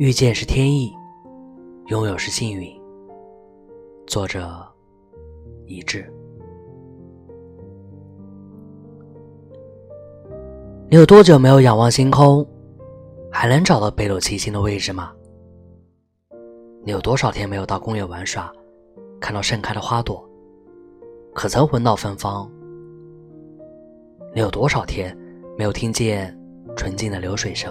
遇见是天意，拥有是幸运。作者：一致。你有多久没有仰望星空？还能找到北斗七星的位置吗？你有多少天没有到公园玩耍，看到盛开的花朵，可曾闻到芬芳？你有多少天没有听见纯净的流水声？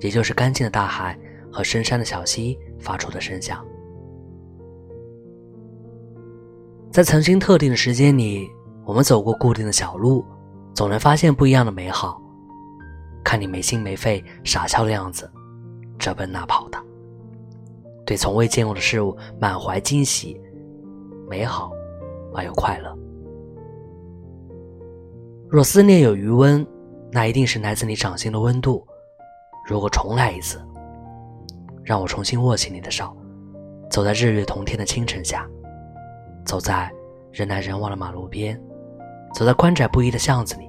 也就是干净的大海和深山的小溪发出的声响，在曾经特定的时间里，我们走过固定的小路，总能发现不一样的美好。看你没心没肺、傻笑的样子，这奔那跑的，对从未见过的事物满怀惊喜、美好而又快乐。若思念有余温，那一定是来自你掌心的温度。如果重来一次，让我重新握起你的手，走在日月同天的清晨下，走在人来人往的马路边，走在宽窄不一的巷子里，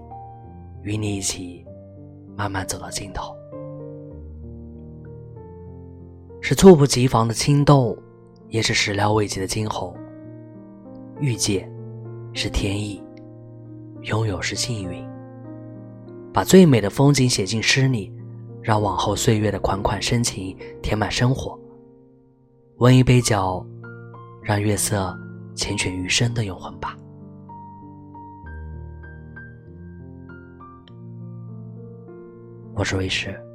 与你一起慢慢走到尽头，是猝不及防的心动，也是始料未及的惊鸿。遇见是天意，拥有是幸运。把最美的风景写进诗里。让往后岁月的款款深情填满生活，温一杯酒，让月色缱绻余生的永恒吧。我是卫士。